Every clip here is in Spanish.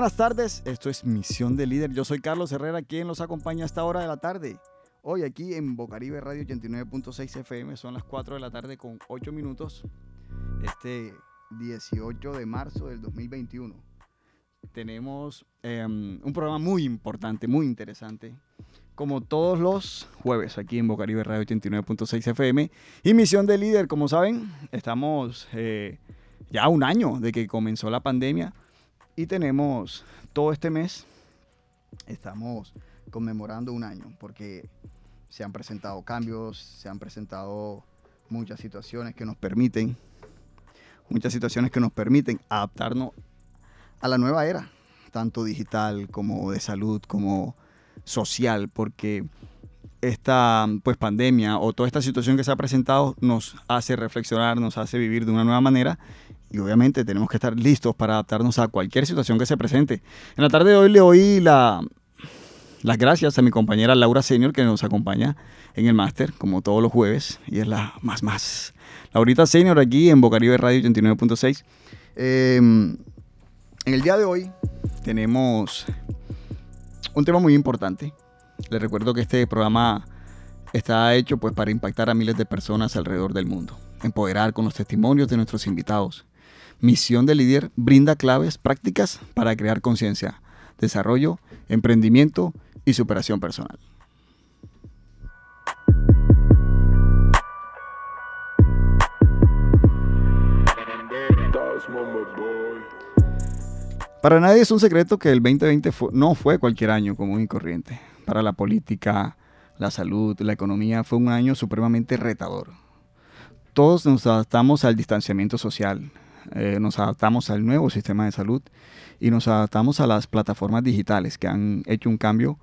Buenas tardes. Esto es Misión de Líder. Yo soy Carlos Herrera, quien los acompaña a esta hora de la tarde. Hoy aquí en Bocaribe Radio 89.6 FM son las 4 de la tarde con 8 minutos. Este 18 de marzo del 2021. Tenemos em, un programa muy importante, muy interesante. Como todos los jueves aquí en Bocaribe Radio 89.6 FM. Y Misión de Líder, como saben, estamos eh, ya un año de que comenzó la pandemia. Y tenemos todo este mes, estamos conmemorando un año, porque se han presentado cambios, se han presentado muchas situaciones que nos permiten, muchas situaciones que nos permiten adaptarnos a la nueva era, tanto digital como de salud, como social, porque esta pues pandemia o toda esta situación que se ha presentado nos hace reflexionar, nos hace vivir de una nueva manera y obviamente tenemos que estar listos para adaptarnos a cualquier situación que se presente. En la tarde de hoy le doy la, las gracias a mi compañera Laura Senior que nos acompaña en el máster, como todos los jueves, y es la más más. Laurita Senior aquí en Bocaribe Radio 89.6. Em, en el día de hoy tenemos un tema muy importante. Les recuerdo que este programa está hecho pues para impactar a miles de personas alrededor del mundo, empoderar con los testimonios de nuestros invitados Misión de Líder brinda claves prácticas para crear conciencia, desarrollo, emprendimiento y superación personal. Para nadie es un secreto que el 2020 no fue cualquier año común y corriente. Para la política, la salud, la economía fue un año supremamente retador. Todos nos adaptamos al distanciamiento social, eh, nos adaptamos al nuevo sistema de salud y nos adaptamos a las plataformas digitales que han hecho un cambio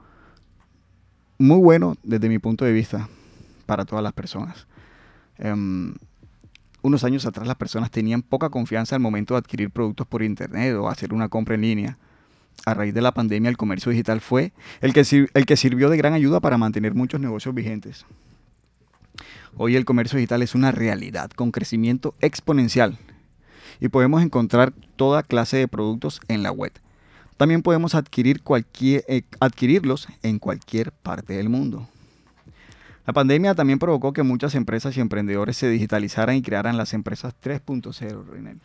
muy bueno desde mi punto de vista para todas las personas. Em, unos años atrás las personas tenían poca confianza al momento de adquirir productos por internet o hacer una compra en línea. A raíz de la pandemia el comercio digital fue el que, el que sirvió de gran ayuda para mantener muchos negocios vigentes. Hoy el comercio digital es una realidad con crecimiento exponencial y podemos encontrar toda clase de productos en la web. También podemos adquirir cualquier, eh, adquirirlos en cualquier parte del mundo. La pandemia también provocó que muchas empresas y emprendedores se digitalizaran y crearan las empresas 3.0,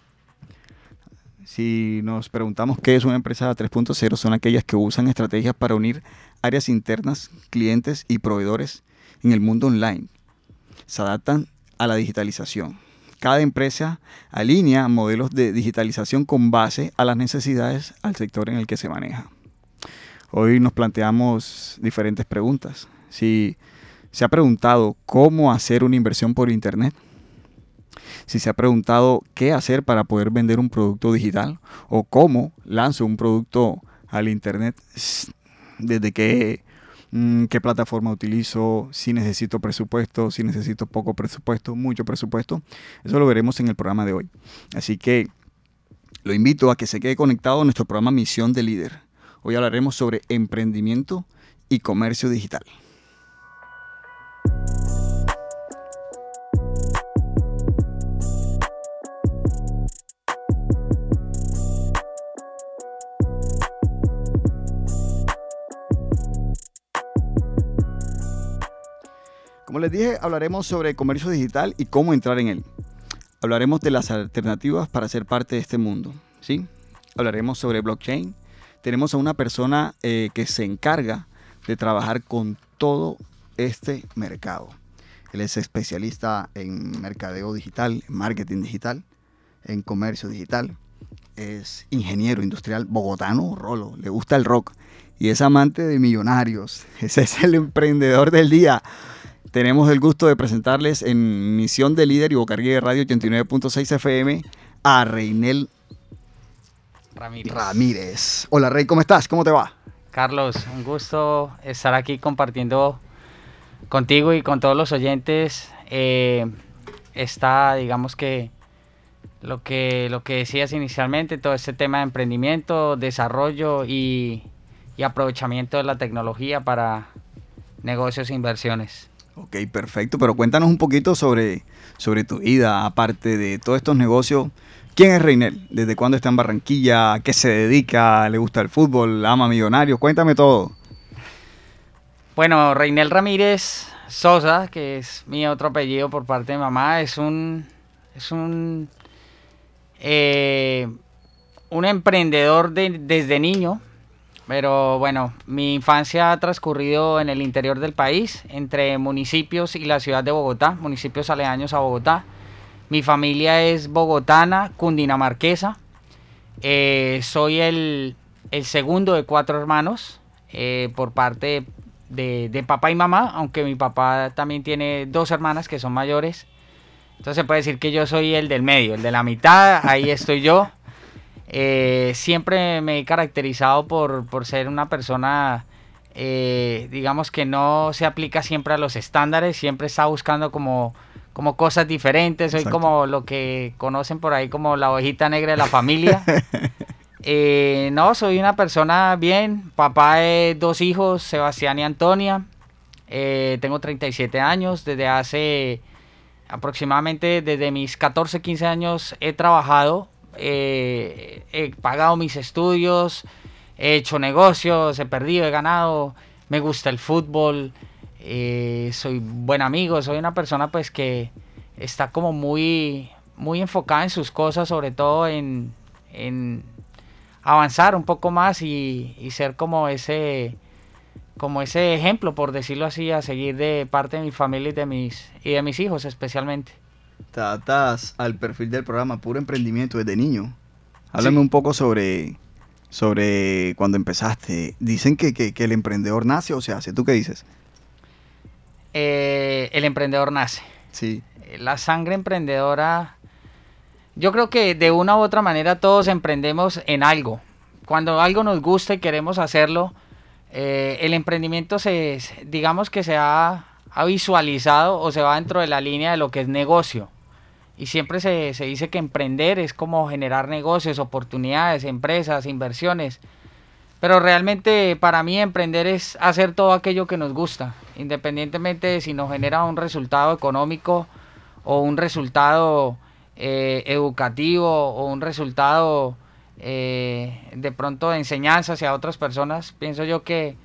Si nos preguntamos qué es una empresa 3.0, son aquellas que usan estrategias para unir áreas internas, clientes y proveedores en el mundo online. Se adaptan a la digitalización cada empresa alinea modelos de digitalización con base a las necesidades al sector en el que se maneja. Hoy nos planteamos diferentes preguntas. Si se ha preguntado cómo hacer una inversión por Internet, si se ha preguntado qué hacer para poder vender un producto digital o cómo lanzo un producto al Internet, desde Mm, qué plataforma utilizo, si necesito presupuesto, si necesito poco presupuesto, mucho presupuesto. Eso lo veremos en el programa de hoy. Así que lo invito a que se quede conectado a nuestro programa Misión de Líder. Hoy hablaremos sobre emprendimiento y comercio digital. Como les dije, hablaremos sobre comercio digital y cómo entrar en él. Hablaremos de las alternativas para ser parte de este mundo. ¿sí? Hablaremos sobre blockchain. Tenemos a una persona eh, que se encarga de trabajar con todo este mercado. Él es especialista en mercadeo digital, en marketing digital, en comercio digital. Es ingeniero industrial bogotano, Rolo. Le gusta el rock y es amante de millonarios. Ese es el emprendedor del día tenemos el gusto de presentarles en Misión de Líder y Bocarguía de Radio 89.6 FM a Reinel Ramírez. Ramírez. Hola Rey, ¿cómo estás? ¿Cómo te va? Carlos, un gusto estar aquí compartiendo contigo y con todos los oyentes eh, está, digamos que lo que lo que decías inicialmente, todo este tema de emprendimiento, desarrollo y, y aprovechamiento de la tecnología para negocios e inversiones. Ok, perfecto, pero cuéntanos un poquito sobre, sobre tu vida, aparte de todos estos negocios ¿Quién es Reinel? ¿Desde cuándo está en Barranquilla? ¿A qué se dedica? ¿Le gusta el fútbol? ¿Ama millonarios? Cuéntame todo. Bueno, Reinel Ramírez Sosa, que es mi otro apellido por parte de mamá, es un, es un, eh, un emprendedor desde niño. Pero bueno, mi infancia ha transcurrido en el interior del país, entre municipios y la ciudad de Bogotá, municipios aledaños a Bogotá. Mi familia es bogotana, cundinamarquesa. Eh, soy el, segundo de cuatro hermanos eh, por parte de, de, papá y mamá, aunque mi papá también tiene dos hermanas que son mayores. Entonces se puede decir que yo soy el del medio, el de la mitad, ahí estoy yo. Eh, siempre me he caracterizado por, ser una persona, eh, digamos que no se aplica siempre a los estándares, siempre está buscando como, como cosas diferentes, soy como lo que conocen por ahí como la ovejita negra de la familia. Eh, no, soy una persona bien, papá de dos hijos, Sebastián y Antonia, tengo 37 años, desde hace aproximadamente, desde mis 14, 15 años he trabajado eh, he pagado mis estudios, he hecho negocios, he perdido, he ganado, me gusta el fútbol, eh, soy buen amigo, soy una persona pues que está como muy, muy enfocada en sus cosas, sobre todo en, avanzar un poco más y, ser como ese como ese ejemplo, por decirlo así, a seguir de parte de mi familia y de mis, y de mis hijos especialmente te adaptas al perfil del programa Puro Emprendimiento desde niño. Háblame un poco sobre, sobre cuando empezaste. Dicen que, el emprendedor nace o se hace. ¿Tú qué dices? Eh, el emprendedor nace. Sí. Eh, la sangre emprendedora. Yo creo que de una u otra manera todos emprendemos en algo. Cuando algo nos gusta y queremos hacerlo, eh, el emprendimiento se, digamos que se ha ha visualizado o se va dentro de la línea de lo que es negocio. Y siempre se, dice que emprender es como generar negocios, oportunidades, empresas, inversiones. Pero realmente para mí emprender es hacer todo aquello que nos gusta, independientemente de si nos genera un resultado económico o un resultado eh, educativo o un resultado eh, de pronto de enseñanza hacia otras personas. Pienso yo que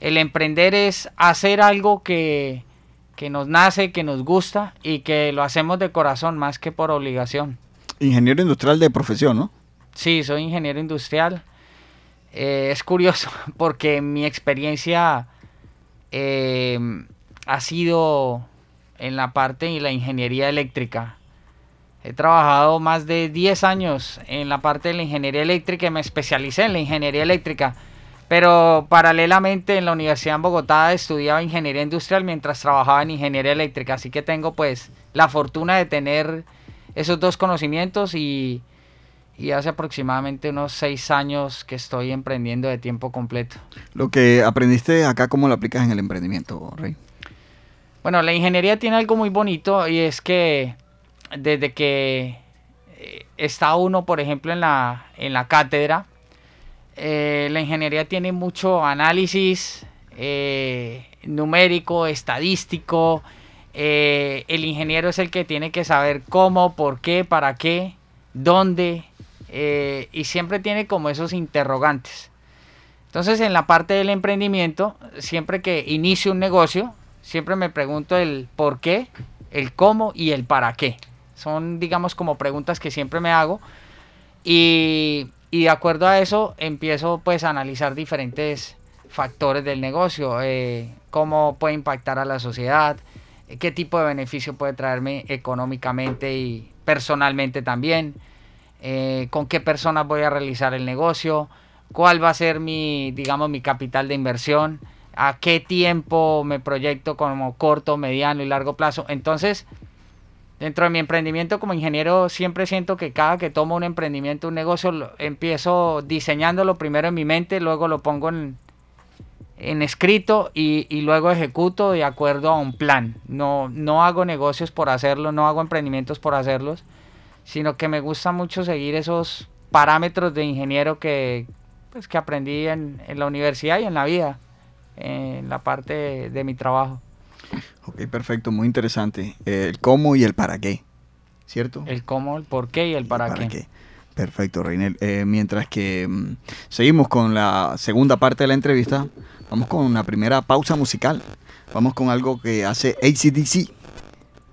el emprender es hacer algo que, que nos nace, que nos gusta y que lo hacemos de corazón más que por obligación. Ingeniero industrial de profesión, ¿no? Sí, soy ingeniero industrial. Eh, es curioso porque mi experiencia eh, ha sido en la parte de la ingeniería eléctrica. He trabajado más de 10 años en la parte de la ingeniería eléctrica y me especialicé en la ingeniería eléctrica. Pero paralelamente en la Universidad en Bogotá estudiaba ingeniería industrial mientras trabajaba en ingeniería eléctrica. Así que tengo pues la fortuna de tener esos dos conocimientos y, hace aproximadamente unos seis años que estoy emprendiendo de tiempo completo. Lo que aprendiste acá, ¿cómo lo aplicas en el emprendimiento, Rey? Bueno, la ingeniería tiene algo muy bonito y es que desde que eh, está uno, por ejemplo, en la, en la cátedra, eh, la ingeniería tiene mucho análisis eh, numérico, estadístico. Eh, el ingeniero es el que tiene que saber cómo, por qué, para qué, dónde. y siempre tiene como esos interrogantes. Entonces en la parte del emprendimiento, siempre que inicio un negocio, siempre me pregunto el por qué, el cómo y el para qué. Son digamos como preguntas que siempre me hago. Y y de acuerdo a eso empiezo pues a analizar diferentes factores del negocio, eh, cómo puede impactar a la sociedad, qué tipo de beneficio puede traerme económicamente y personalmente también, eh, con qué personas voy a realizar el negocio, cuál va a ser mi, digamos, mi capital de inversión, a qué tiempo me proyecto como corto, mediano y largo plazo. Entonces, Dentro de mi emprendimiento como ingeniero siempre siento que cada que tomo un emprendimiento, un negocio, empiezo diseñándolo primero en mi mente, luego lo pongo en, escrito y, luego ejecuto de acuerdo a un plan. No, no hago negocios por hacerlo, no hago emprendimientos por hacerlos, sino que me gusta mucho seguir esos parámetros de ingeniero que, pues, que aprendí en, la universidad y en la vida, en la parte de mi trabajo. Ok, perfecto, muy interesante. El cómo y el para qué. ¿cierto? El cómo, el por qué y el para, qué. Perfecto, Reinel. Eh, mientras que mm, seguimos con la segunda parte de la entrevista, vamos con una primera pausa musical. Vamos con algo que hace ACDC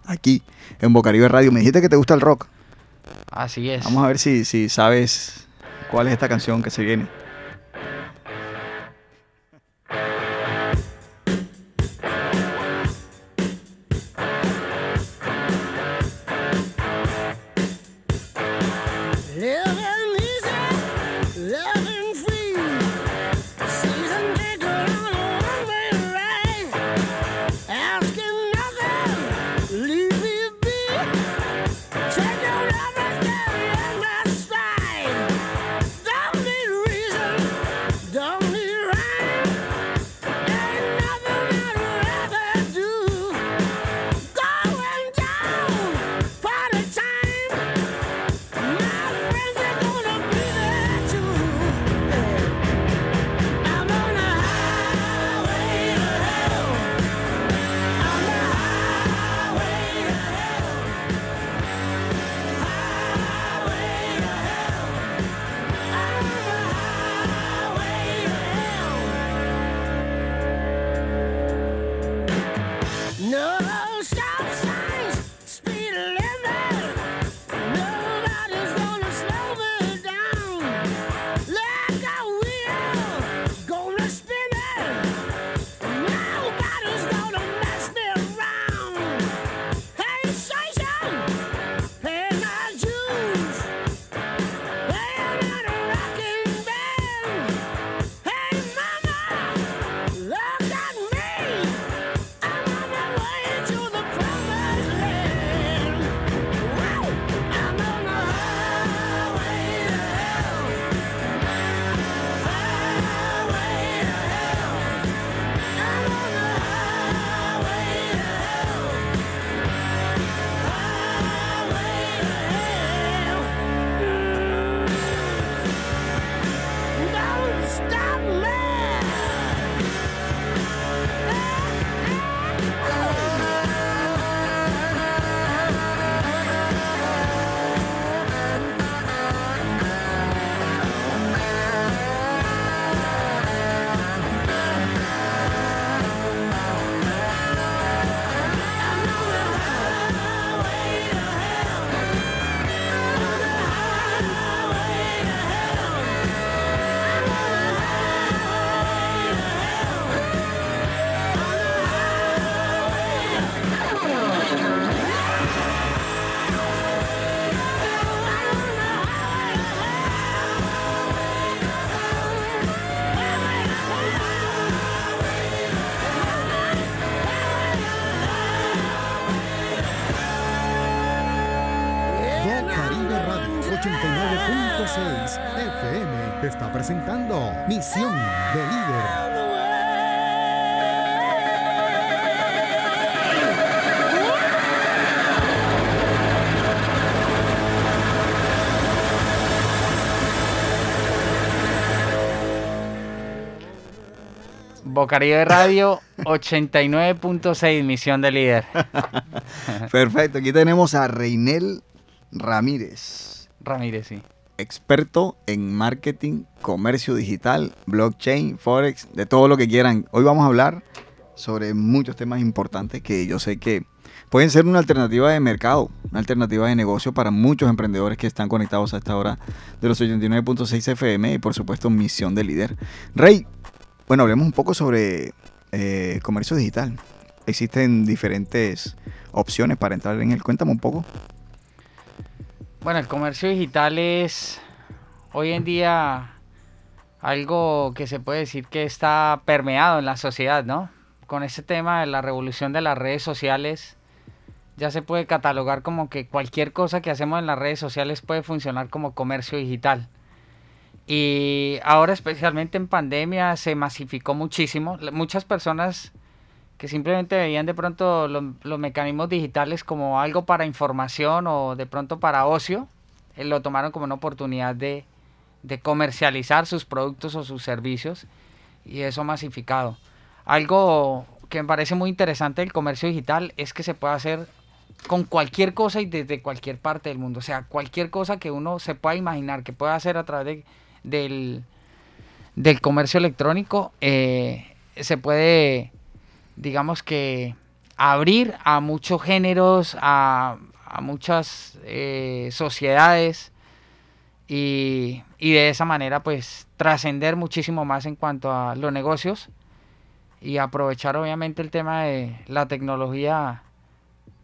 aquí en Bocaribe Radio. Me dijiste que te gusta el rock. Así es. Vamos a ver si, si sabes cuál es esta canción que se viene. Bocaribe Radio 89.6, Misión de Líder. Perfecto, aquí tenemos a Reinel Ramírez. Ramírez, sí experto en marketing, comercio digital, blockchain, forex, de todo lo que quieran. Hoy vamos a hablar sobre muchos temas importantes que yo sé que pueden ser una alternativa de mercado, una alternativa de negocio para muchos emprendedores que están conectados a esta hora de los 89.6 FM y por supuesto misión de líder. Rey, bueno, hablemos un poco sobre eh, comercio digital. Existen diferentes opciones para entrar en él. Cuéntame un poco. Bueno, el comercio digital es hoy en día algo que se puede decir que está permeado en la sociedad, ¿no? Con ese tema de la revolución de las redes sociales, ya se puede catalogar como que cualquier cosa que hacemos en las redes sociales puede funcionar como comercio digital. Y ahora especialmente en pandemia se masificó muchísimo. Muchas personas que simplemente veían de pronto los mecanismos digitales como algo para información o de pronto para ocio, eh, lo tomaron como una oportunidad de, de comercializar sus productos o sus servicios y eso masificado. Algo que me parece muy interesante del comercio digital es que se puede hacer con cualquier cosa y desde cualquier parte del mundo. O sea, cualquier cosa que uno se pueda imaginar que pueda hacer a través del, del comercio electrónico, eh, se puede, digamos que, abrir a muchos géneros, a, muchas eh, sociedades y, y, de esa manera pues trascender muchísimo más en cuanto a los negocios y aprovechar obviamente el tema de la tecnología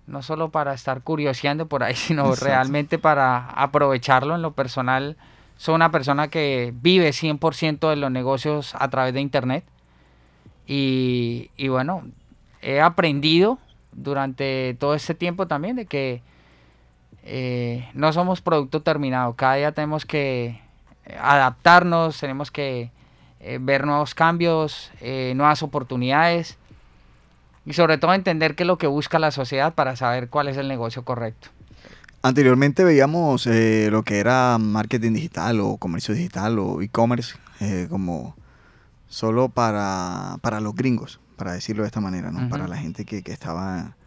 no solo para estar curioseando por ahí, sino realmente para aprovecharlo en lo personal. Soy una persona que vive 100% de los negocios a través de Internet. Y, bueno, he aprendido durante todo este tiempo también de que eh, no somos producto terminado. Cada día tenemos que adaptarnos, tenemos que eh, ver nuevos cambios, eh, nuevas oportunidades y sobre todo entender qué es lo que busca la sociedad para saber cuál es el negocio correcto. Anteriormente veíamos eh, lo que era marketing digital o comercio digital o e-commerce eh, como solo para, para, los gringos, para decirlo de esta manera, ¿no? Para la gente que, que, estaba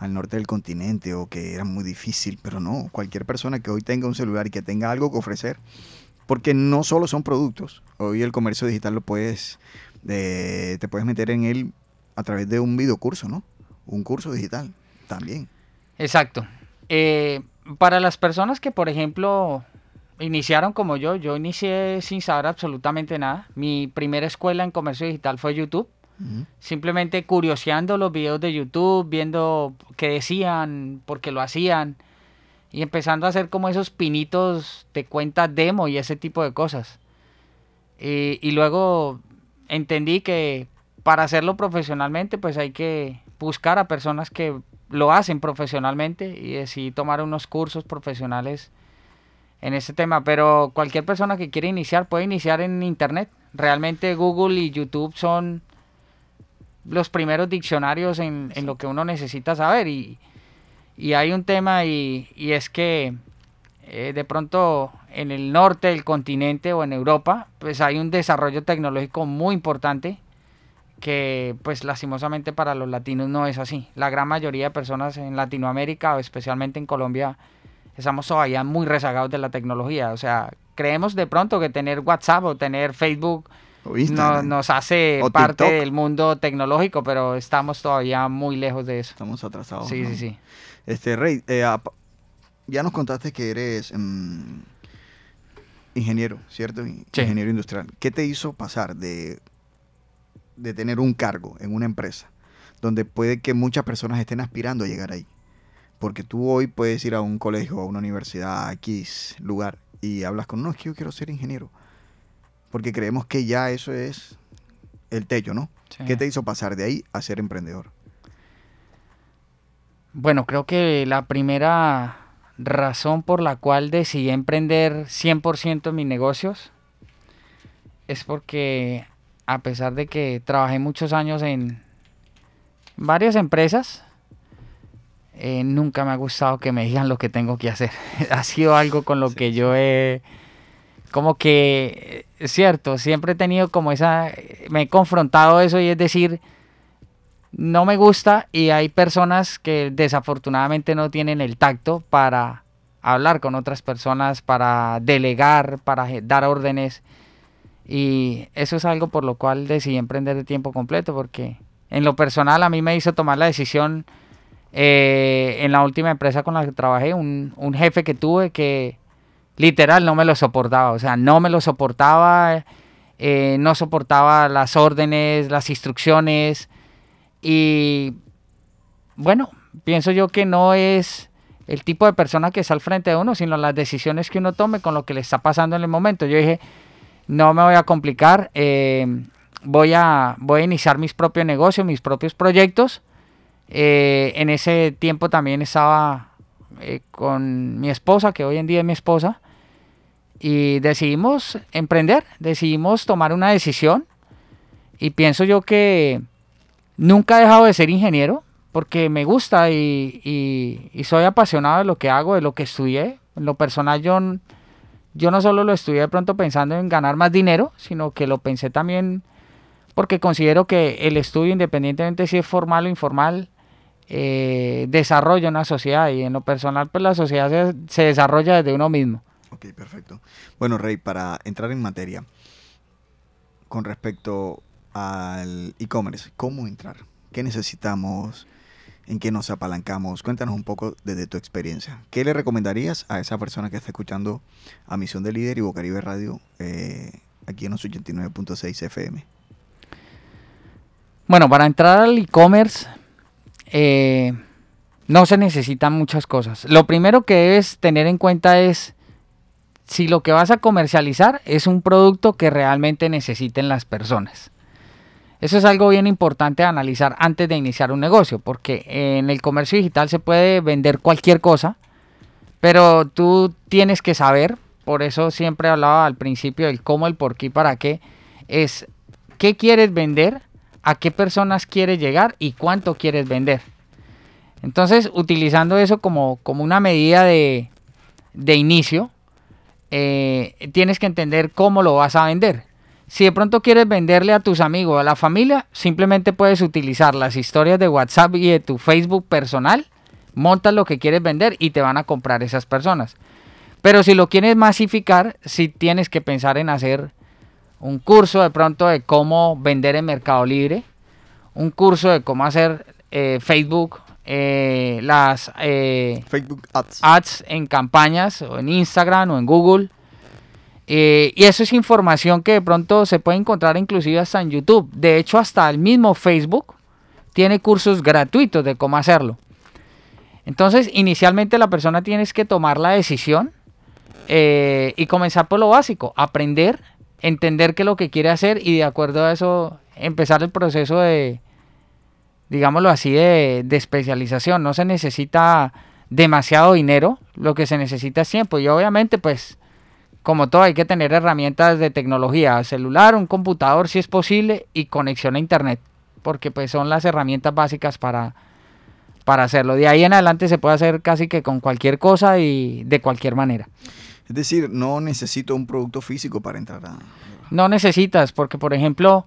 al norte del continente o que era muy difícil, pero no, cualquier persona que hoy tenga un celular y que tenga algo que ofrecer, porque no solo son productos, hoy el comercio digital lo puedes, eh, te puedes meter en él a través de un videocurso, ¿no? Un curso digital también. Exacto. Eh, para las personas que, por ejemplo, iniciaron como yo, yo inicié sin saber absolutamente nada. Mi primera escuela en comercio digital fue YouTube. Simplemente curioseando los videos de YouTube, viendo qué decían, por qué lo hacían y empezando a hacer como esos pinitos de cuenta demo y ese tipo de cosas. y luego entendí que para hacerlo profesionalmente, pues hay que buscar a personas que lo hacen profesionalmente y así tomar unos cursos profesionales en ese tema. Pero cualquier persona que quiera iniciar puede iniciar en Internet. Realmente Google y YouTube son los primeros diccionarios en, lo que uno necesita saber. Y, hay un tema y, es que eh, de pronto en el norte del continente o en Europa, pues hay un desarrollo tecnológico muy importante que pues lastimosamente para los latinos no es así. La gran mayoría de personas en Latinoamérica o especialmente en Colombia estamos todavía muy rezagados de la tecnología. O sea, creemos de pronto que tener WhatsApp o tener Facebook nos hace parte del mundo tecnológico, pero estamos todavía muy lejos de eso. Estamos atrasados. Sí, sí, sí. Este, Rey, eh, ya nos contaste que eres mm, ingeniero, ¿cierto? Ingeniero industrial. ¿Qué te hizo pasar de de tener un cargo en una empresa donde puede que muchas personas estén aspirando a llegar ahí. Porque tú hoy puedes ir a un colegio, a una universidad, a X lugar y hablas con, no, es que yo quiero ser ingeniero. Porque creemos que ya eso es el techo, ¿no? ¿Qué te hizo pasar de ahí a ser emprendedor? Bueno, creo que la primera razón por la cual decidí emprender 100% en mis negocios es porque a pesar de que trabajé muchos años en varias empresas, eh, nunca me ha gustado que me digan lo que tengo que hacer. ha sido algo con lo que yo he, como que, cierto, siempre he tenido como esa, me he confrontado eso y es decir, no me gusta y hay personas que desafortunadamente no tienen el tacto para hablar con otras personas, para delegar, para dar órdenes y eso es algo por lo cual decidí emprender de tiempo completo, porque en lo personal a mí me hizo tomar la decisión eh, en la última empresa con la que trabajé, un, un, jefe que tuve que literal no me lo soportaba, o sea, no me lo soportaba, eh, no soportaba las órdenes, las instrucciones y bueno, pienso yo que no es el tipo de persona que está al frente de uno, sino las decisiones que uno tome con lo que le está pasando en el momento. Yo dije, no me voy a complicar, eh, voy, a, voy a iniciar mis propios negocios, mis propios proyectos. Eh, en ese tiempo también estaba eh, con mi esposa, que hoy en día es mi esposa, y decidimos emprender, decidimos tomar una decisión y pienso yo que nunca he dejado de ser ingeniero porque me gusta y, y, soy apasionado de lo que hago, de lo que estudié. En lo personal yo yo no solo lo estudié de pronto pensando en ganar más dinero, sino que lo pensé también porque considero que el estudio, independientemente si es formal o informal, eh, desarrolla una sociedad y en lo personal pues la sociedad se, desarrolla desde uno mismo. Ok, perfecto. Bueno, Rey, para entrar en materia, con respecto al e-commerce, ¿cómo entrar? ¿Qué necesitamos? ¿En qué nos apalancamos? Cuéntanos un poco desde tu experiencia. ¿Qué le recomendarías a esa persona que está escuchando a Misión de Líder y Bocaribe Radio eh, aquí en los 89.6 FM? Bueno, para entrar al e-commerce eh, no se necesitan muchas cosas. Lo primero que debes tener en cuenta es si lo que vas a comercializar es un producto que realmente necesiten las personas. Eso es algo bien importante a analizar antes de iniciar un negocio, porque en el comercio digital se puede vender cualquier cosa, pero tú tienes que saber, por eso siempre hablaba al principio del cómo, el por qué para qué, es qué quieres vender, a qué personas quieres llegar y cuánto quieres vender. Entonces, utilizando eso como, como una medida de, de inicio, eh, tienes que entender cómo lo vas a vender. Si de pronto quieres venderle a tus amigos, a la familia, simplemente puedes utilizar las historias de WhatsApp y de tu Facebook personal, montas lo que quieres vender y te van a comprar esas personas. Pero si lo quieres masificar, si tienes que pensar en hacer un curso de pronto de cómo vender en Mercado Libre, un curso de cómo hacer eh, Facebook, eh, las eh, Facebook Ads. ads en campañas o en Instagram o en Google. Eh, y eso es información que de pronto se puede encontrar inclusive hasta en YouTube. De hecho, hasta el mismo Facebook tiene cursos gratuitos de cómo hacerlo. Entonces, inicialmente la persona tiene que tomar la decisión eh, y comenzar por lo básico, aprender, entender qué es lo que quiere hacer y de acuerdo a eso empezar el proceso de, digámoslo así, de, de especialización. No se necesita demasiado dinero, lo que se necesita es tiempo. Y obviamente, pues, como todo, hay que tener herramientas de tecnología, celular, un computador si es posible y conexión a internet, porque pues son las herramientas básicas para, para hacerlo. De ahí en adelante se puede hacer casi que con cualquier cosa y de cualquier manera. Es decir, no necesito un producto físico para entrar a... No necesitas, porque por ejemplo,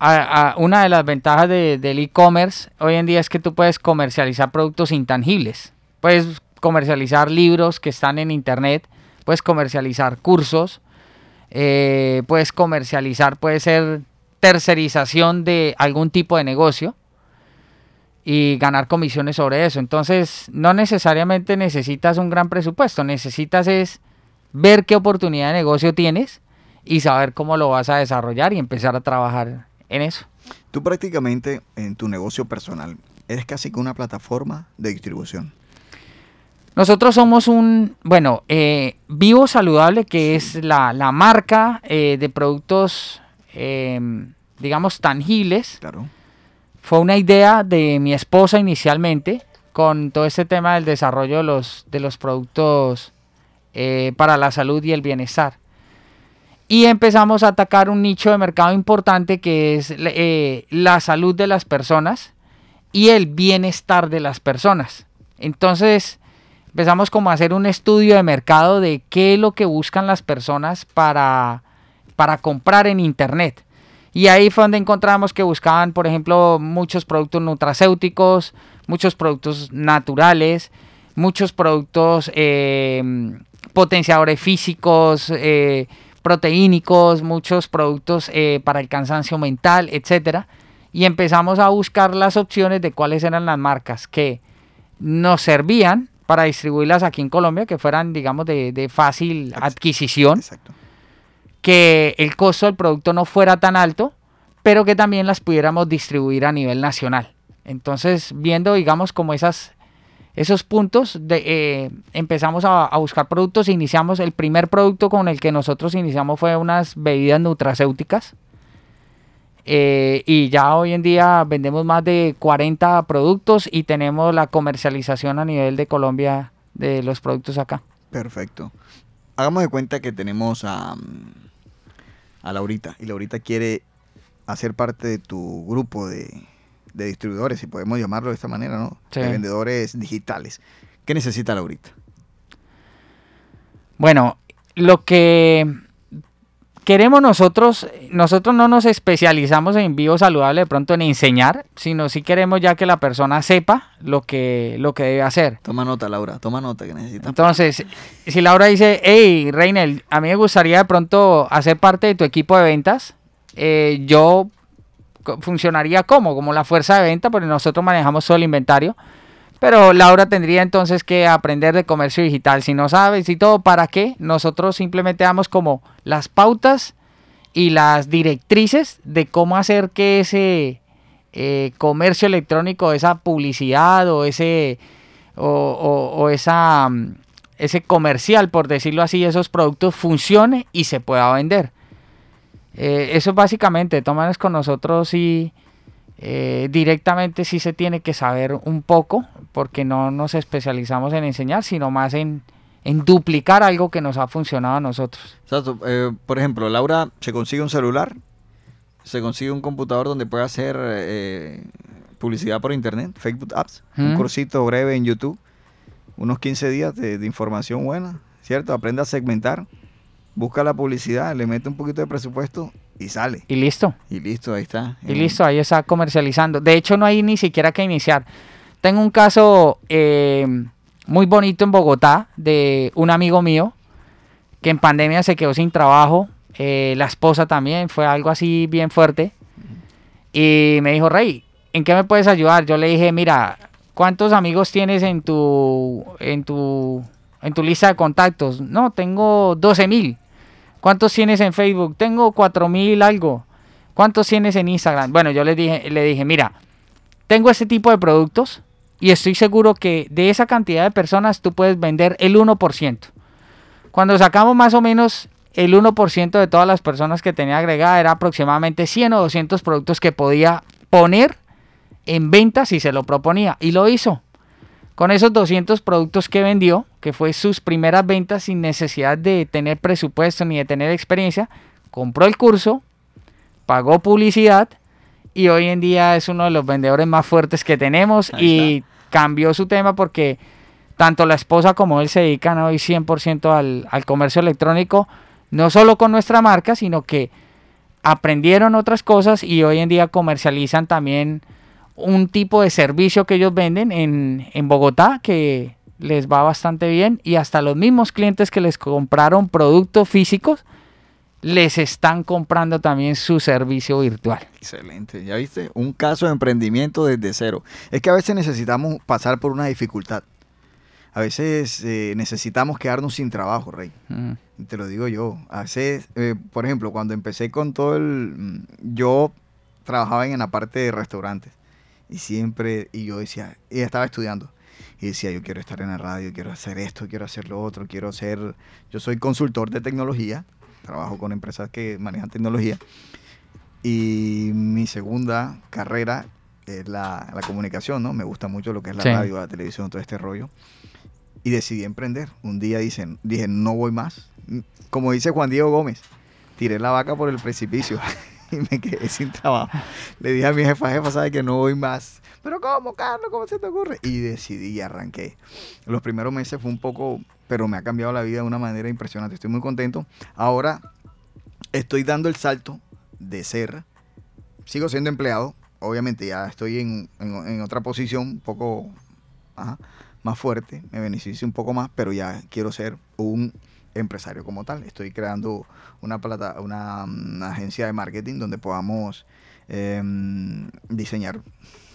a- a- una de las ventajas de- del e-commerce hoy en día es que tú puedes comercializar productos intangibles. Puedes comercializar libros que están en internet, puedes comercializar cursos, eh, puedes comercializar, puede ser tercerización de algún tipo de negocio y ganar comisiones sobre eso. Entonces, no necesariamente necesitas un gran presupuesto, necesitas es ver qué oportunidad de negocio tienes y saber cómo lo vas a desarrollar y empezar a trabajar en eso. Tú prácticamente en tu negocio personal eres casi que una plataforma de distribución. Nosotros somos un, bueno, eh, Vivo Saludable, que es la, la marca eh, de productos, eh, digamos, tangibles. Claro. Fue una idea de mi esposa inicialmente con todo este tema del desarrollo de los, de los productos eh, para la salud y el bienestar. Y empezamos a atacar un nicho de mercado importante que es la salud de las personas y el bienestar de las personas. Entonces empezamos como a hacer un estudio de mercado de qué es lo que buscan las personas para, para comprar en internet. Y ahí fue donde encontramos que buscaban, por ejemplo, muchos productos nutracéuticos, muchos productos naturales, muchos productos eh, potenciadores físicos, eh, proteínicos, muchos productos eh, para el cansancio mental, etcétera. Y empezamos a buscar las opciones de cuáles eran las marcas que nos servían para distribuirlas aquí en Colombia, que fueran, digamos, de, de fácil adquisición Exacto. que el costo del producto no fuera tan alto, pero que también las pudiéramos distribuir a nivel nacional. Entonces, viendo, digamos, como esas, esos puntos, de, eh, empezamos a, a buscar productos. Iniciamos, el primer producto con el que nosotros iniciamos fue unas bebidas nutracéuticas. Eh, y ya hoy en día vendemos más de 40 productos y tenemos la comercialización a nivel de Colombia de los productos acá. Perfecto. Hagamos de cuenta que tenemos a, a Laurita y Laurita quiere hacer parte de tu grupo de, de distribuidores, si podemos llamarlo de esta manera, ¿no? Sí. De vendedores digitales. ¿Qué necesita Laurita? Bueno, lo que queremos nosotros, nosotros no nos especializamos en vivo saludable de pronto en enseñar, sino sí queremos ya que la persona sepa lo que, lo que debe hacer. Toma nota, Laura, toma nota que necesitamos. Entonces, si Laura dice, hey, Reinel, a mí me gustaría de pronto hacer parte de tu equipo de ventas, eh, yo funcionaría como, como la fuerza de venta, porque nosotros manejamos todo el inventario. Pero Laura tendría entonces que aprender de comercio digital. Si no sabes y todo, ¿para qué? Nosotros simplemente damos como las pautas y las directrices de cómo hacer que ese eh, comercio electrónico, esa publicidad o ese o, esa mm, ese comercial, por decirlo así, esos productos funcione y se pueda vender. Eh, eso es básicamente, tómanos con nosotros y eh, directamente sí se tiene que saber un poco, porque no nos especializamos en enseñar, sino más en, en duplicar algo que nos ha funcionado a nosotros. Exacto. eh, por ejemplo, Laura se consigue un celular, se consigue un computador donde puede hacer eh, publicidad por internet, Facebook Apps, un cursito breve en YouTube, unos 15 días de, de información buena, ¿cierto? Aprende a segmentar, busca la publicidad, le mete un poquito de presupuesto y sale. Y listo. Y listo, ahí está. Y listo, ahí está comercializando. De hecho, no hay ni siquiera que iniciar. Tengo un caso eh, muy bonito en Bogotá de un amigo mío que en pandemia se quedó sin trabajo. eh, la esposa también, fue algo así bien fuerte. Y me dijo, Rey, ¿en qué me puedes ayudar? Yo le dije, mira, ¿cuántos amigos tienes en tu, en tu, en tu lista de contactos? No, tengo 12 mil. ¿Cuántos tienes en Facebook? Tengo 4 mil algo. ¿Cuántos tienes en Instagram? Bueno, yo le dije, le dije, mira, tengo este tipo de productos y estoy seguro que de esa cantidad de personas tú puedes vender el 1%. Cuando sacamos más o menos el 1% de todas las personas que tenía agregada, era aproximadamente 100 o 200 productos que podía poner en venta si se lo proponía. Y lo hizo. Con esos 200 productos que vendió, que fue sus primeras ventas sin necesidad de tener presupuesto ni de tener experiencia, compró el curso, pagó publicidad y hoy en día es uno de los vendedores más fuertes que tenemos Ahí y cambió su tema porque tanto la esposa como él se dedican hoy 100% al, al comercio electrónico, no solo con nuestra marca, sino que aprendieron otras cosas y hoy en día comercializan también un tipo de servicio que ellos venden en, en Bogotá que les va bastante bien y hasta los mismos clientes que les compraron productos físicos les están comprando también su servicio virtual. Excelente, ya viste, un caso de emprendimiento desde cero. Es que a veces necesitamos pasar por una dificultad. A veces eh, necesitamos quedarnos sin trabajo, Rey. Mm, Te lo digo yo. A veces, eh, por ejemplo, cuando empecé con todo el... mm, Yo trabajaba en la parte de restaurantes. Y siempre, y yo decía, y estaba estudiando. Y decía, yo quiero estar en la radio, quiero hacer esto, quiero hacer lo otro, quiero ser... Yo soy consultor de tecnología, trabajo con empresas que manejan tecnología. Y mi segunda carrera es la, la comunicación, ¿no? Me gusta mucho lo que es la Sí. radio, la televisión, todo este rollo. Y decidí emprender. Un día dicen, dije, no voy más. Como dice Juan Diego Gómez, tiré la vaca por el precipicio y me quedé sin trabajo. Le dije a mi jefa, jefa, sabe que no voy más. Pero ¿cómo, Carlos? ¿Cómo se te ocurre? Y decidí y arranqué. Los primeros meses fue un poco, pero me ha cambiado la vida de una manera impresionante. Estoy muy contento. Ahora estoy dando el salto de ser, sigo siendo empleado, obviamente ya estoy en, en- otra posición un poco más fuerte, me beneficio un poco más, pero ya quiero ser un empresario como tal. Estoy creando una, plata, una, mm, agencia de marketing donde podamos em, diseñar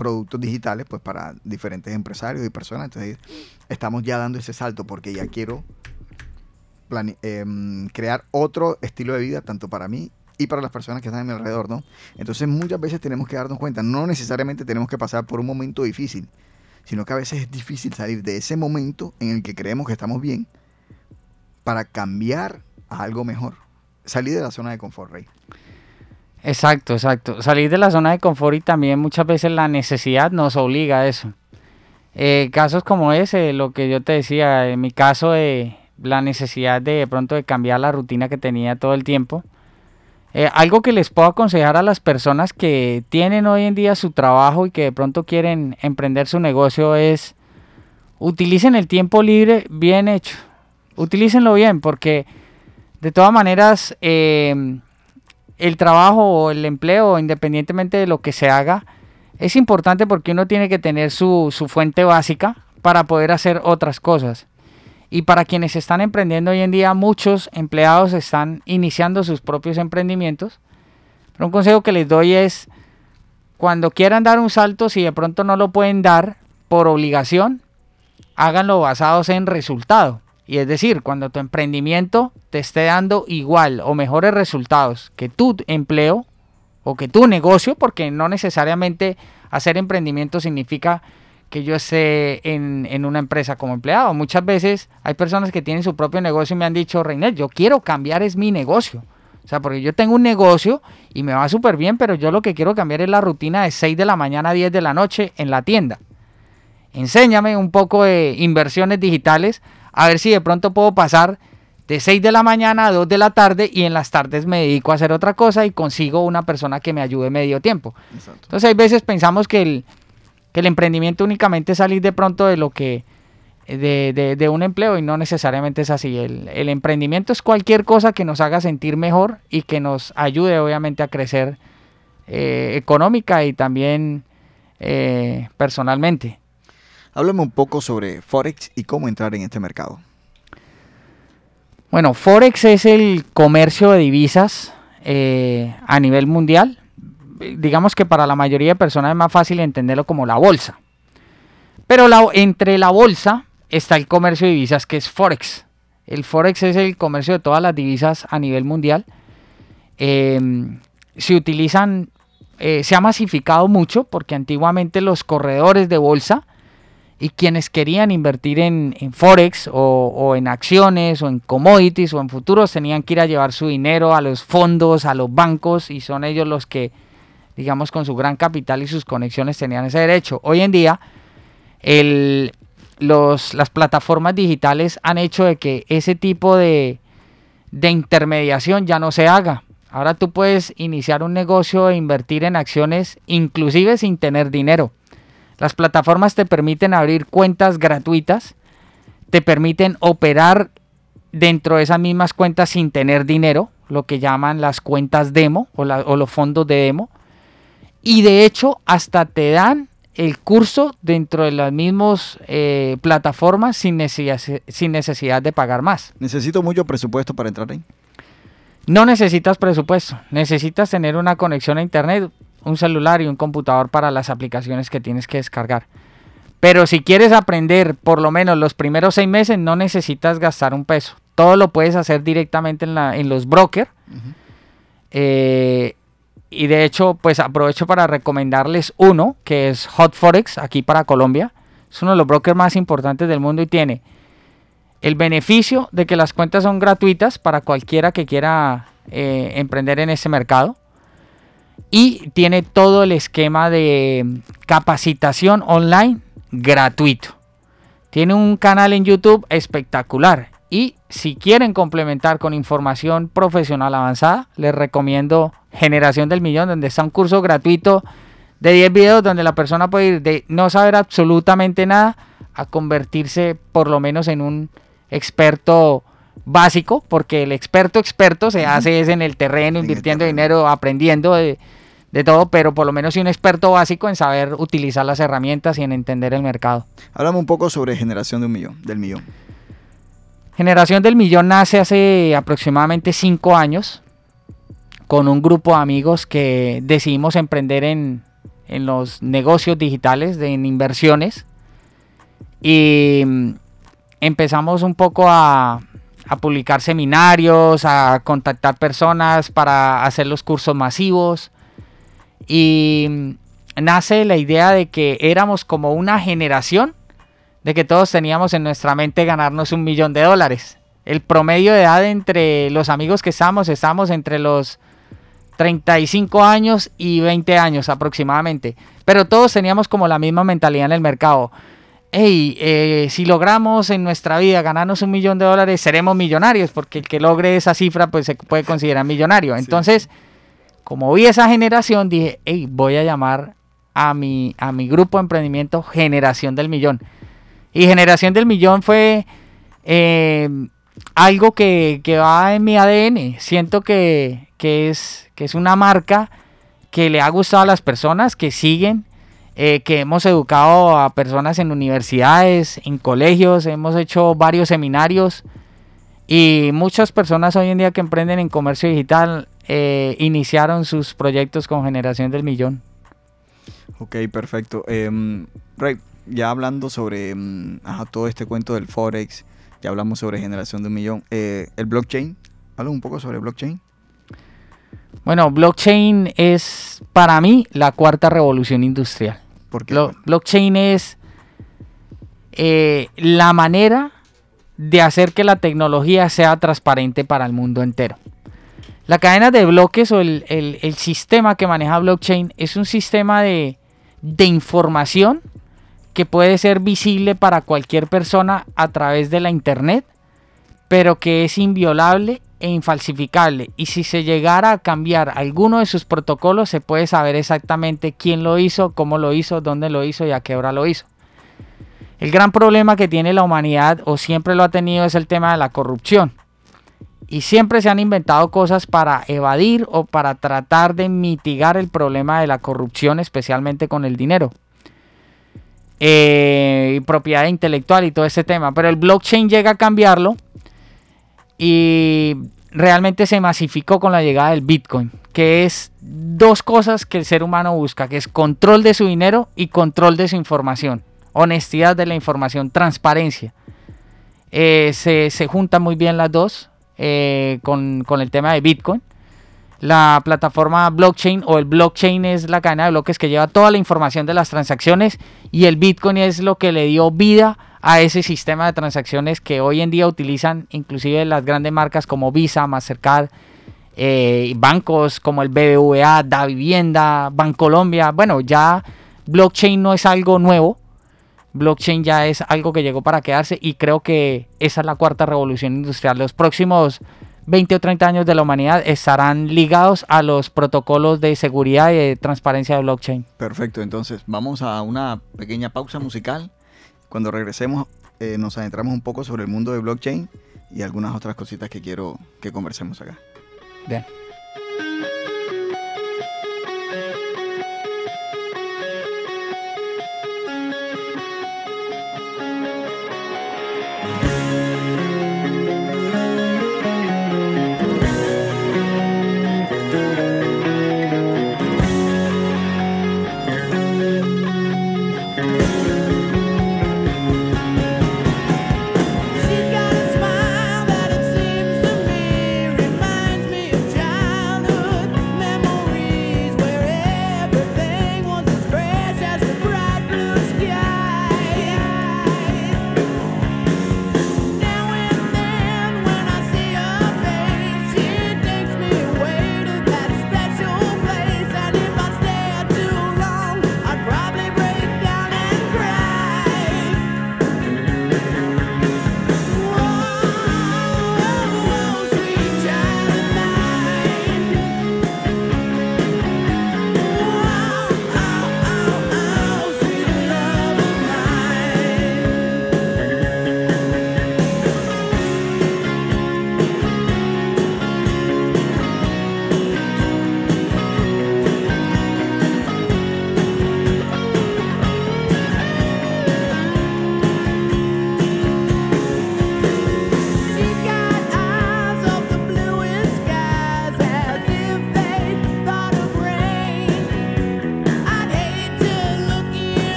productos digitales pues para diferentes empresarios y personas. Entonces estamos ya dando ese salto porque ya quiero em, crear otro estilo de vida tanto para mí y para las personas que están a mi alrededor, ¿no? Entonces muchas veces tenemos que darnos cuenta, no necesariamente tenemos que pasar por un momento difícil, sino que a veces es difícil salir de ese momento en el que creemos que estamos bien para cambiar a algo mejor. Salir de la zona de confort, Rey. Exacto, exacto. Salir de la zona de confort y también muchas veces la necesidad nos obliga a eso. Eh, casos como ese, lo que yo te decía, en mi caso de la necesidad de, de pronto de cambiar la rutina que tenía todo el tiempo. Eh, algo que les puedo aconsejar a las personas que tienen hoy en día su trabajo y que de pronto quieren emprender su negocio es utilicen el tiempo libre bien hecho. Utilícenlo bien porque De todas maneras, eh, el trabajo o el empleo, independientemente de lo que se haga, es importante porque uno tiene que tener su, su fuente básica para poder hacer otras cosas. Y para quienes están emprendiendo hoy en día, muchos empleados están iniciando sus propios emprendimientos. Pero un consejo que les doy es, cuando quieran dar un salto, si de pronto no lo pueden dar por obligación, háganlo basados en resultado. Y es decir, cuando tu emprendimiento te esté dando igual o mejores resultados que tu empleo o que tu negocio, porque no necesariamente hacer emprendimiento significa que yo esté en, una empresa como empleado. Muchas veces hay personas que tienen su propio negocio y me han dicho, Reiner, yo quiero cambiar es mi negocio. O sea, porque yo tengo un negocio y me va súper bien, pero yo lo que quiero cambiar es la rutina de 6 de la mañana a 10 de la noche en la tienda. Enséñame un poco de inversiones digitales, a ver si de pronto puedo pasar de 6 de la mañana a 2 de la tarde y en las tardes me dedico a hacer otra cosa y consigo una persona que me ayude medio tiempo. Entonces hay veces pensamos que el, que el emprendimiento únicamente es salir de pronto de lo que de, un empleo y no necesariamente es así. El, emprendimiento es cualquier cosa que nos haga sentir mejor y que nos ayude obviamente a crecer eh, económica y también eh, personalmente. Háblame un poco sobre Forex y cómo entrar en este mercado. Bueno, Forex es el comercio de divisas eh, a nivel mundial digamos que para la mayoría de personas es más fácil entenderlo como la bolsa. Pero entre la bolsa está el comercio de divisas que es Forex. El Forex es el comercio de todas las divisas a nivel mundial. Em, se utilizan, eh, se ha masificado mucho porque antiguamente los corredores de bolsa y quienes querían invertir en, Forex o, en acciones o en commodities o en futuros tenían que ir a llevar su dinero a los fondos, a los bancos y son ellos los que digamos, con su gran capital y sus conexiones tenían ese derecho. Hoy en día, los, las plataformas digitales han hecho de que ese tipo de, de intermediación ya no se haga. Ahora tú puedes iniciar un negocio e invertir en acciones inclusive sin tener dinero. Las plataformas te permiten abrir cuentas gratuitas, te permiten operar dentro de esas mismas cuentas sin tener dinero, lo que llaman las cuentas demo o, o los fondos de demo. Y de hecho, hasta te dan el curso dentro de las mismas eh, plataformas sin necesidad, sin necesidad de pagar más. ¿Necesito mucho presupuesto para entrar ahí? No necesitas presupuesto, necesitas tener una conexión a internet, un celular y un computador para las aplicaciones que tienes que descargar. Pero si quieres aprender por lo menos los primeros seis meses, no necesitas gastar un peso. Todo lo puedes hacer directamente en, la, en los brokers. Y de hecho, pues aprovecho para recomendarles uno, que es Hot Forex, aquí para Colombia. Es uno de los brokers más importantes del mundo y tiene el beneficio de que las cuentas son gratuitas para cualquiera que quiera eh, emprender en ese mercado. Y tiene todo el esquema de capacitación online gratuito. Tiene un canal en YouTube espectacular. Y si quieren complementar con información profesional avanzada, les recomiendo Generación del Millón, donde está un curso gratuito de 10 videos donde la persona puede ir de no saber absolutamente nada a convertirse por lo menos en un experto básico, porque el experto experto se hace es en el terreno, invirtiendo dinero, aprendiendo de, todo, pero por lo menos un experto básico en saber utilizar las herramientas y en entender el mercado. Háblame un poco sobre generación de un millón, del millón. Generación del millón nace hace aproximadamente 5 años con un grupo de amigos que decidimos emprender en, los negocios digitales, de, en inversiones. Y mm, empezamos un poco a, a publicar seminarios, a contactar personas para hacer los cursos masivos. Y nace la idea de que éramos como una generación de que todos teníamos en nuestra mente ganarnos un millón de dólares. El promedio de edad entre los amigos que estamos, estamos entre los 35 años y 20 años aproximadamente. Pero todos teníamos como la misma mentalidad en el mercado. Hey, eh, si logramos en nuestra vida ganarnos un millón de dólares, seremos millonarios, porque el que logre esa cifra, pues se puede considerar millonario. Entonces, como vi esa generación, dije, hey, voy a llamar a mi, a mi grupo de emprendimiento Generación del Millón. Y Generación del Millón fue eh, algo que, que, va en mi ADN. Siento que, que, es, que es una marca que le ha gustado a las personas que siguen, eh, que hemos educado a personas en universidades, en colegios, hemos hecho varios seminarios y muchas personas hoy en día que emprenden en comercio digital eh, iniciaron sus proyectos con generación del millón. Ok, perfecto. Eh, ya hablando sobre mm, todo este cuento del Forex, ya hablamos sobre generación de un millón. Eh, el blockchain, habla un poco sobre blockchain. Bueno, blockchain es para mí la cuarta revolución industrial. ¿Por qué? blockchain es eh, la manera de hacer que la tecnología sea transparente para el mundo entero. La cadena de bloques o el, sistema que maneja blockchain es un sistema de, de información que puede ser visible para cualquier persona a través de la internet, pero que es inviolable e infalsificable. Y si se llegara a cambiar alguno de sus protocolos, se puede saber exactamente quién lo hizo, cómo lo hizo, dónde lo hizo y a qué hora lo hizo. El gran problema que tiene la humanidad, o siempre lo ha tenido, es el tema de la corrupción. Y siempre se han inventado cosas para evadir o para tratar de mitigar el problema de la corrupción, especialmente con el dinero. Eh, y propiedad intelectual y todo ese tema. Pero el blockchain llega a cambiarlo y realmente se masificó con la llegada del Bitcoin, que es dos cosas que el ser humano busca, que es control de su dinero y control de su información, honestidad de la información, transparencia. Eh, se, se, juntan muy bien las dos eh, con, con el tema de Bitcoin la plataforma blockchain o el blockchain es la cadena de bloques que lleva toda la información de las transacciones y el Bitcoin es lo que le dio vida a ese sistema de transacciones que hoy en día utilizan inclusive las grandes marcas como Visa, Mastercard, eh, bancos como el BBVA, Da Vivienda, Bancolombia. Bueno, ya blockchain no es algo nuevo, blockchain ya es algo que llegó para quedarse y creo que esa es la cuarta revolución industrial. Los próximos 20 o 30 años de la humanidad estarán ligados a los protocolos de seguridad y de transparencia de blockchain. Perfecto, entonces vamos a una pequeña pausa musical. Cuando regresemos eh, nos adentramos un poco sobre el mundo de blockchain y algunas otras cositas que quiero que conversemos acá. Bien.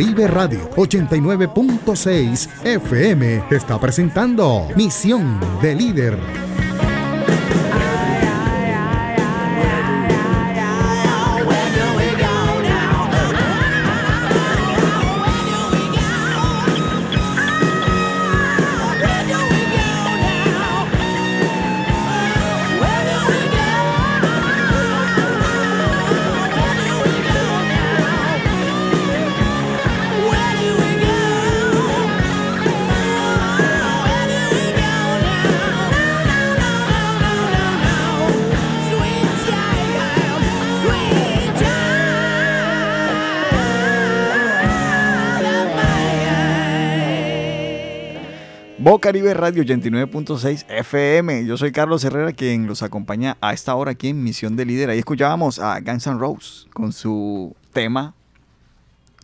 Caribe Radio 89.6 FM está presentando Misión de Líder. Caribe Radio 89.6 FM. Yo soy Carlos Herrera, quien los acompaña a esta hora aquí en Misión de Líder. Ahí escuchábamos a Guns N' Roses con su tema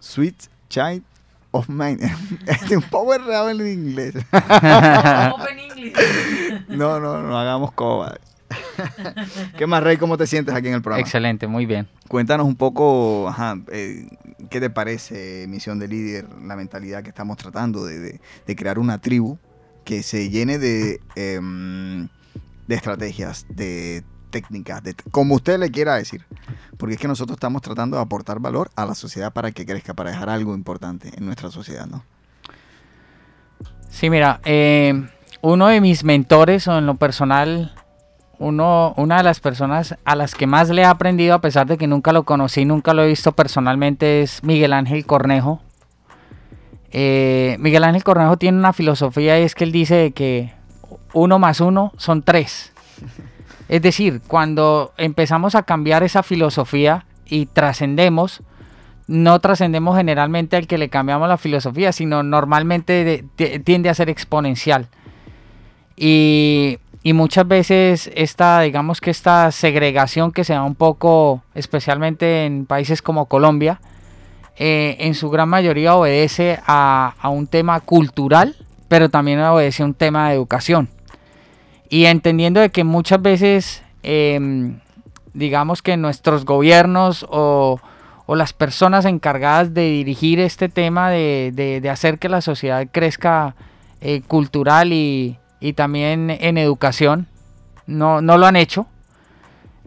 Sweet Child of Mine. Este un power rap en inglés. no, no, no hagamos coba. ¿Qué más, Rey? ¿Cómo te sientes aquí en el programa? Excelente, muy bien. Cuéntanos un poco, ajá, eh, ¿qué te parece Misión de Líder, la mentalidad que estamos tratando de, de crear una tribu que se llene de, em, de estrategias, de técnicas, de, como usted le quiera decir. Porque es que nosotros estamos tratando de aportar valor a la sociedad para que crezca, para dejar algo importante en nuestra sociedad, ¿no? Sí, mira, eh, uno de mis mentores, o en lo personal, uno, una de las personas a las que más le he aprendido, a pesar de que nunca lo conocí, nunca lo he visto personalmente, es Miguel Ángel Cornejo. Eh, Miguel Ángel Cornejo tiene una filosofía y es que él dice que uno más uno son tres. Es decir, cuando empezamos a cambiar esa filosofía y trascendemos, no trascendemos generalmente al que le cambiamos la filosofía, sino normalmente tiende a ser exponencial. Y, y, muchas veces esta, digamos que esta segregación que se da un poco, especialmente en países como Colombia, eh, en su gran mayoría obedece a, un tema cultural, pero también obedece a un tema de educación. Y entendiendo de que muchas veces, em, digamos que nuestros gobiernos o, las personas encargadas de dirigir este tema de, hacer que la sociedad crezca eh, cultural y, también en educación, no, no lo han hecho.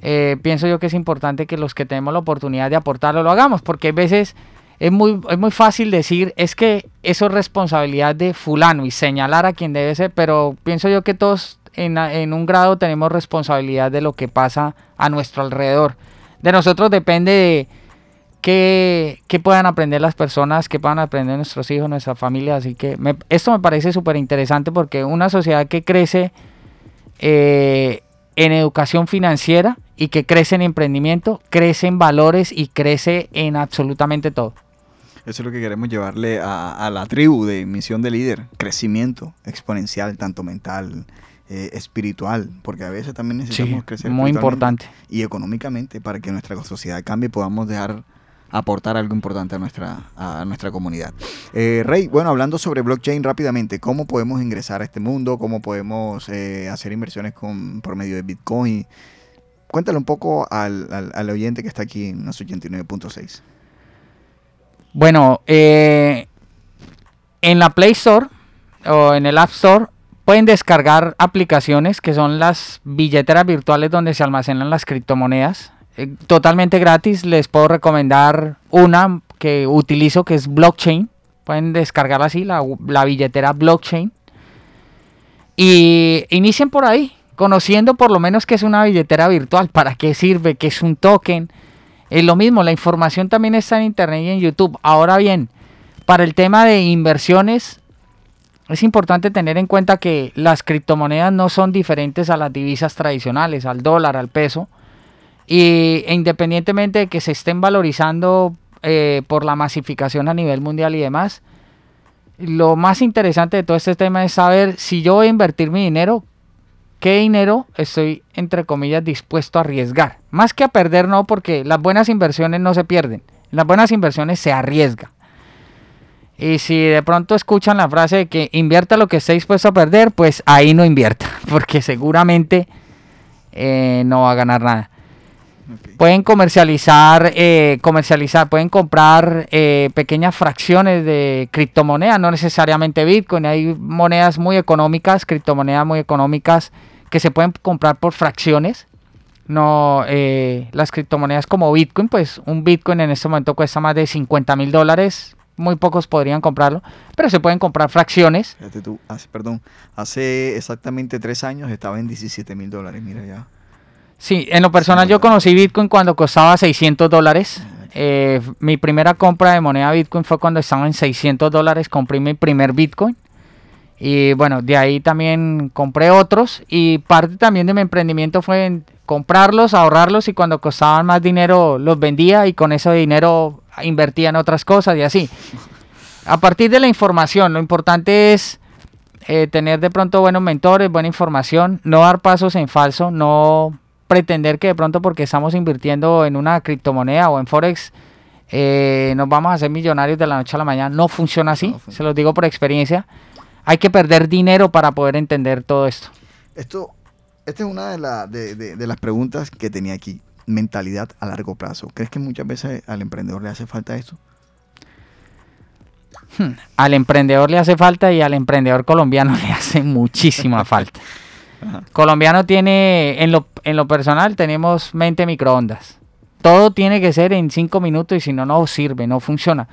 Eh, pienso yo que es importante que los que tenemos la oportunidad de aportarlo lo hagamos, porque a veces es muy, es muy fácil decir, es que eso es responsabilidad de fulano y señalar a quien debe ser, pero pienso yo que todos en, en un grado tenemos responsabilidad de lo que pasa a nuestro alrededor. De nosotros depende de qué, qué puedan aprender las personas, qué puedan aprender nuestros hijos, nuestra familia. Así que esto me parece súper interesante porque una sociedad que crece eh, en educación financiera y que crece en emprendimiento, crece en valores y crece en absolutamente todo. Eso es lo que queremos llevarle a, la tribu de misión de líder, crecimiento exponencial, tanto mental, eh, espiritual, porque a veces también necesitamos crecer. Muy importante. Y económicamente para que nuestra sociedad cambie y podamos dejar aportar algo importante a nuestra, a nuestra comunidad. Eh, Rey, bueno, hablando sobre blockchain rápidamente, ¿cómo podemos ingresar a este mundo? ¿Cómo podemos eh, hacer inversiones con, por medio de Bitcoin? Cuéntale un poco al, al oyente que está aquí en los 89.6. Bueno, eh, en la Play Store o en el App Store pueden descargar aplicaciones que son las billeteras virtuales donde se almacenan las criptomonedas. Eh, totalmente gratis, les puedo recomendar una que utilizo que es blockchain. Pueden descargar así, la, la billetera blockchain. Y inicien por ahí, conociendo por lo menos que es una billetera virtual, para qué sirve, qué es un token es lo mismo, la información también está en internet y en YouTube. Ahora bien, para el tema de inversiones, es importante tener en cuenta que las criptomonedas no son diferentes a las divisas tradicionales, al dólar, al peso. Y e independientemente de que se estén valorizando eh, por la masificación a nivel mundial y demás, lo más interesante de todo este tema es saber si yo voy a invertir mi dinero, qué dinero estoy, entre comillas, dispuesto a arriesgar. Más que a perder, no, porque las buenas inversiones no se pierden. las buenas inversiones se arriesga. Y si de pronto escuchan la frase de que invierta lo que esté dispuesto a perder, pues ahí no invierta, porque seguramente eh, no va a ganar nada. Pueden comercializar, eh, comercializar, pueden comprar eh, pequeñas fracciones de criptomonedas, no necesariamente Bitcoin. Hay monedas muy económicas, criptomonedas muy económicas que se pueden comprar por fracciones. No, eh, las criptomonedas como Bitcoin, pues un Bitcoin en este momento cuesta más de 50 mil dólares. Muy pocos podrían comprarlo, pero se pueden comprar fracciones. Fíjate tú, hace, perdón, hace exactamente tres años estaba en 17 mil dólares, mira ya. Sí, en lo personal yo 50. conocí Bitcoin cuando costaba 600 dólares. Eh, mi primera compra de moneda Bitcoin fue cuando estaba en 600 dólares. Compré mi primer Bitcoin. Y bueno, de ahí también compré otros. Y parte también de mi emprendimiento fue en comprarlos, ahorrarlos y cuando costaban más dinero los vendía y con ese dinero invertía en otras cosas y así. A partir de la información, lo importante es eh, tener de pronto buenos mentores, buena información, no dar pasos en falso, no pretender que de pronto porque estamos invirtiendo en una criptomoneda o en Forex eh, nos vamos a hacer millonarios de la noche a la mañana. No funciona así, No funciona. se los digo por experiencia. Hay que perder dinero para poder entender todo esto. Esto, esta es una de, la- de- de- de las preguntas que tenía aquí. Mentalidad a largo plazo. ¿Crees que muchas veces al emprendedor le hace falta esto? Al emprendedor le hace falta y al emprendedor colombiano le hace muchísima falta. Colombiano tiene, en lo, en lo personal, tenemos mente microondas. Todo tiene que ser en cinco minutos y si no, no sirve, no funciona.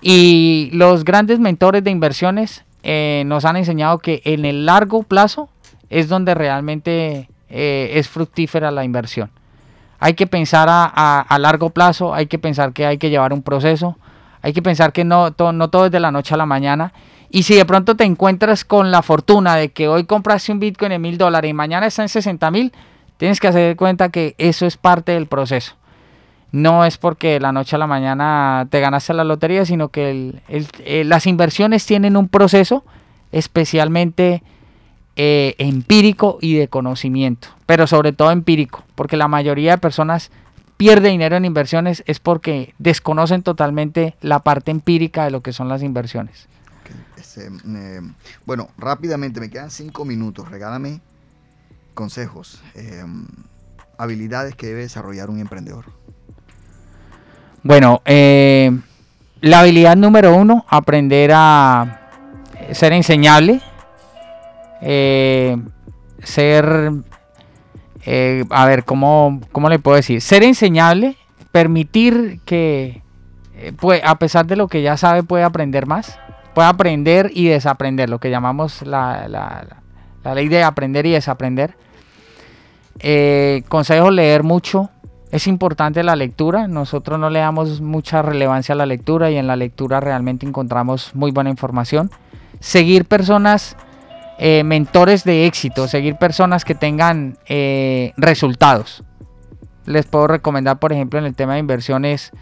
Y los grandes mentores de inversiones eh, nos han enseñado que en el largo plazo es donde realmente eh, es fructífera la inversión. Hay que pensar a largo plazo, hay que pensar que hay que llevar un proceso, hay que pensar que no, to- no todo es de la noche a la mañana. Y si de pronto te encuentras con la fortuna de que hoy compraste un Bitcoin en mil dólares y mañana está en 60 mil, tienes que hacer cuenta que eso es parte del proceso. No es porque de la noche a la mañana te ganaste la lotería, sino que eh, las inversiones tienen un proceso especialmente eh, empírico y de conocimiento, pero sobre todo empírico, porque la mayoría de personas pierde dinero en inversiones es porque desconocen totalmente la parte empírica de lo que son las inversiones. Este, bueno, rápidamente, me quedan cinco minutos. Regálame consejos, eh, habilidades que debe desarrollar un emprendedor. Bueno, eh, la habilidad número uno, aprender a ser enseñable, eh, ser, eh, a ver, ¿cómo, ¿cómo le puedo decir? Ser enseñable, permitir que, eh, pue- a pesar de lo que ya sabe, puede aprender más, puede aprender y desaprender, lo que llamamos la, la- la- la ley de aprender y desaprender. Eh, consejo, leer mucho. Es importante la lectura. Nosotros no le damos mucha relevancia a la lectura y en la lectura realmente encontramos muy buena información. Seguir personas, eh, mentores de éxito, seguir personas que tengan eh, resultados. Les puedo recomendar, por ejemplo, en el tema de inversiones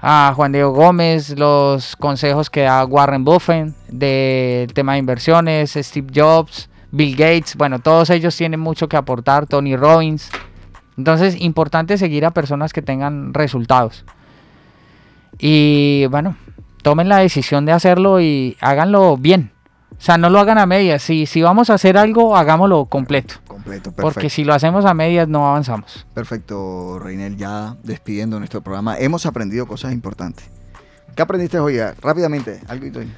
a Juan Diego Gómez, los consejos que da Warren Buffett del tema de inversiones, Steve Jobs, Bill Gates, bueno, todos ellos tienen mucho que aportar, Tony Robbins. Entonces, importante seguir a personas que tengan resultados. Y bueno, tomen la decisión de hacerlo y háganlo bien. O sea, no lo hagan a medias. Si, si vamos a hacer algo, hagámoslo completo. Completo, perfecto. Porque si lo hacemos a medias, no avanzamos. Perfecto, Reinel, ya despidiendo nuestro programa. Hemos aprendido cosas importantes. ¿Qué aprendiste hoy? Rápidamente, algo y.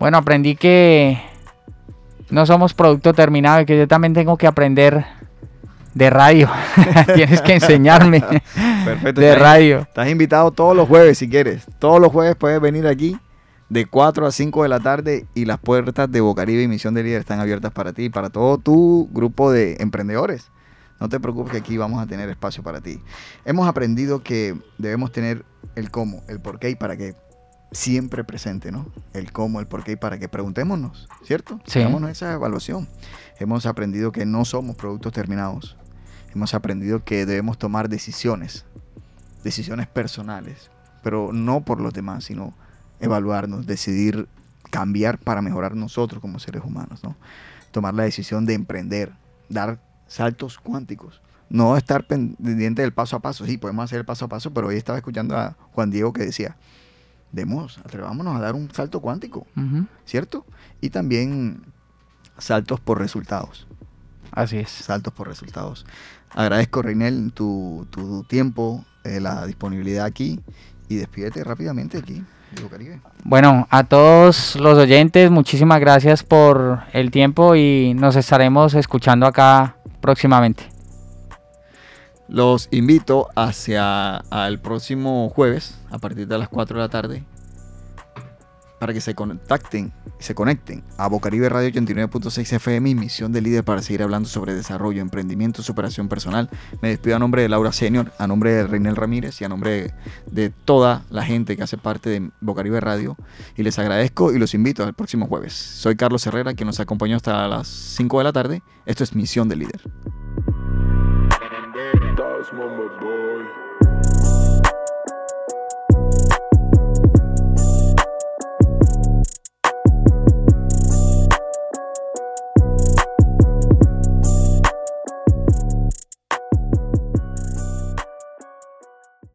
Bueno, aprendí que no somos producto terminado y que yo también tengo que aprender de radio. Tienes que enseñarme Perfecto. de radio. Estás invitado todos los jueves si quieres. Todos los jueves puedes venir aquí de 4 a 5 de la tarde y las puertas de Bocaribe y Misión de Líder están abiertas para ti y para todo tu grupo de emprendedores. No te preocupes que aquí vamos a tener espacio para ti. Hemos aprendido que debemos tener el cómo, el por qué y para qué siempre presente, ¿no? El cómo, el por qué y para qué. Preguntémonos, ¿cierto? Sí. Hagámonos esa evaluación. Hemos aprendido que no somos productos terminados. Hemos aprendido que debemos tomar decisiones, decisiones personales, pero no por los demás, sino evaluarnos, decidir cambiar para mejorar nosotros como seres humanos, ¿no? Tomar la decisión de emprender, dar saltos cuánticos, no estar pendiente del paso a paso. Sí, podemos hacer el paso a paso, pero hoy estaba escuchando a Juan Diego que decía, demos, atrevámonos a dar un salto cuántico, ¿cierto? Y también saltos por resultados, Así es. saltos por resultados. Agradezco, Reinel, tu, tu tiempo, eh, la disponibilidad aquí y despídete rápidamente aquí. Bueno, a todos los oyentes, muchísimas gracias por el tiempo y nos estaremos escuchando acá próximamente. Los invito hacia el próximo jueves, a partir de las 4 de la tarde, para que se contacten, se conecten a Bocaribe Radio 89.6 FM y Misión de Líder para seguir hablando sobre desarrollo, emprendimiento, superación personal. Me despido a nombre de Laura Senior, a nombre de Reinel Ramírez y a nombre de, toda la gente que hace parte de Bocaribe Radio. Y les agradezco y los invito al próximo jueves. Soy Carlos Herrera, quien nos acompañó hasta las 5 de la tarde. Esto es Misión de Líder.